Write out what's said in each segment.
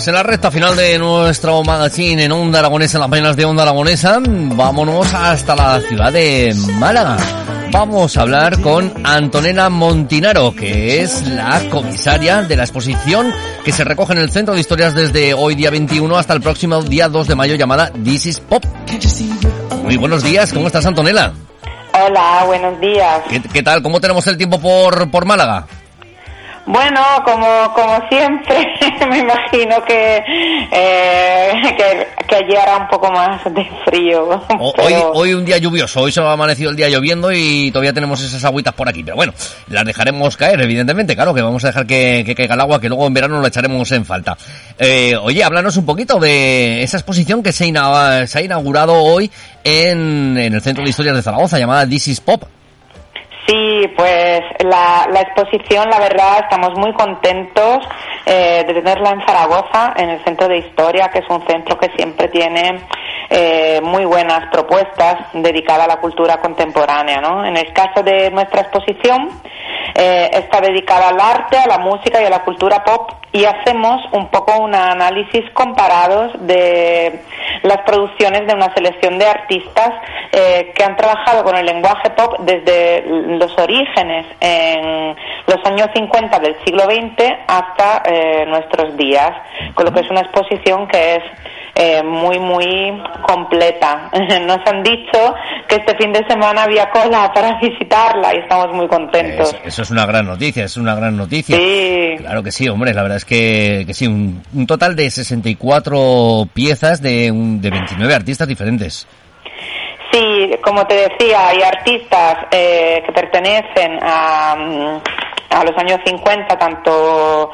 Pues en la recta final de nuestro magazine en Onda Aragonesa, en las páginas de Onda Aragonesa, vámonos hasta la ciudad de Málaga. Vamos a hablar con Antonella Montinaro, que es la comisaria de la exposición que se recoge en el Centro de Historias desde hoy día 21 hasta el próximo día 2 de mayo llamada This is Pop. Muy buenos días, ¿cómo estás Antonella? Hola, buenos días. ¿Qué, qué tal? ¿Cómo tenemos el tiempo por, por Málaga? Bueno, como, como siempre, me imagino que, eh, que, que allí hará un poco más de frío. O- pero- Hoy, hoy un día lluvioso, hoy se ha amanecido el día lloviendo y todavía tenemos esas agüitas por aquí, pero bueno, las dejaremos caer, evidentemente, claro, que vamos a dejar que, que caiga el agua, que luego en verano lo echaremos en falta. Eh, oye, háblanos un poquito de esa exposición que se, se ha inaugurado hoy en, en el Centro de Historias de Zaragoza, llamada This is Pop. Sí, pues la, la exposición, la verdad, estamos muy contentos eh, de tenerla en Zaragoza, en el Centro de Historia, que es un centro que siempre tiene eh, muy buenas propuestas dedicadas a la cultura contemporánea. ¿no? En el caso de nuestra exposición, eh, está dedicada al arte, a la música y a la cultura pop y hacemos un poco un análisis comparados de las producciones de una selección de artistas eh, que han trabajado con el lenguaje pop desde los orígenes en los años 50 del siglo XX hasta eh, nuestros días, con lo que es una exposición que es eh, muy, muy completa. Nos han dicho que este fin de semana había cola para visitarla y estamos muy contentos. Eso, eso es una gran noticia, es una gran noticia. Sí. Claro que sí, hombre, la verdad es que, que sí, un, un total de 64 piezas de, un, de 29 artistas diferentes. Sí, como te decía, hay artistas eh, que pertenecen a, mm, a los años 50, tanto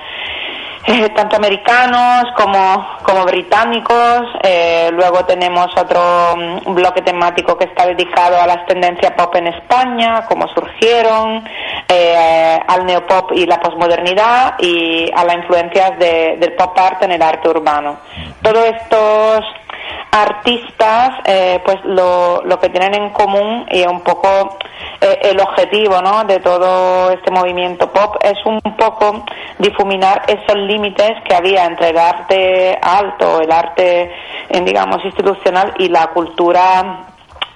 eh, tanto americanos como, como británicos. Eh, luego tenemos otro mm, bloque temático que está dedicado a las tendencias pop en España, cómo surgieron, eh, al neopop y la posmodernidad y a las influencias de- del pop art en el arte urbano. Todos estos artistas eh, pues lo, lo que tienen en común y un poco el objetivo ¿no? de todo este movimiento pop es un poco difuminar esos límites que había entre el arte alto, el arte digamos institucional y la cultura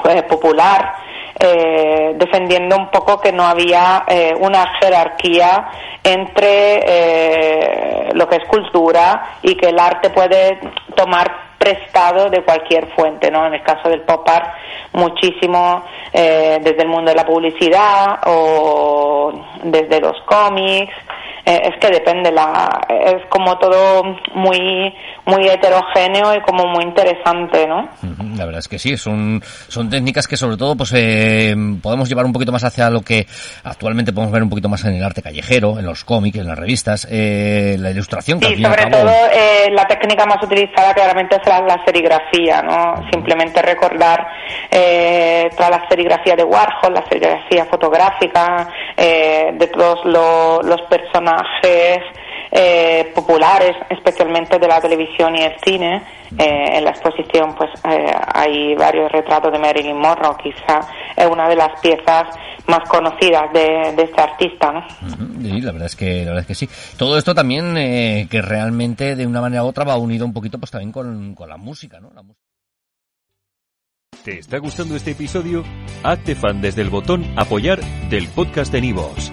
eh, popular eh, defendiendo un poco que no había eh, una jerarquía entre eh, lo que es cultura y que el arte puede tomar prestado de cualquier fuente, ¿no? En el caso del pop art, muchísimo eh, desde el mundo de la publicidad o desde los cómics. Eh, es que depende, la, es como todo muy muy heterogéneo y como muy interesante, ¿no? La verdad es que sí, son, son técnicas que sobre todo pues eh, podemos llevar un poquito más hacia lo que actualmente podemos ver un poquito más en el arte callejero, en los cómics, en las revistas, eh, la ilustración que y sobre cabo- todo eh, la técnica más utilizada claramente es la, la serigrafía, ¿no? Simplemente recordar eh, toda la serigrafía de Warhol, la serigrafía fotográfica, eh, de todos lo- los personajes eh, populares, especialmente de la televisión y el cine. Eh, en la exposición pues eh, hay varios retratos de Marilyn Monroe, quizá es una de las piezas más conocidas de, de este artista, ¿no? Sí, la verdad es que la verdad es que sí. Todo esto también eh, que realmente de una manera u otra va unido un poquito pues también con, con la música, ¿no? La música. ¿Te está gustando este episodio? Hazte fan desde el botón Apoyar del podcast de Nivos.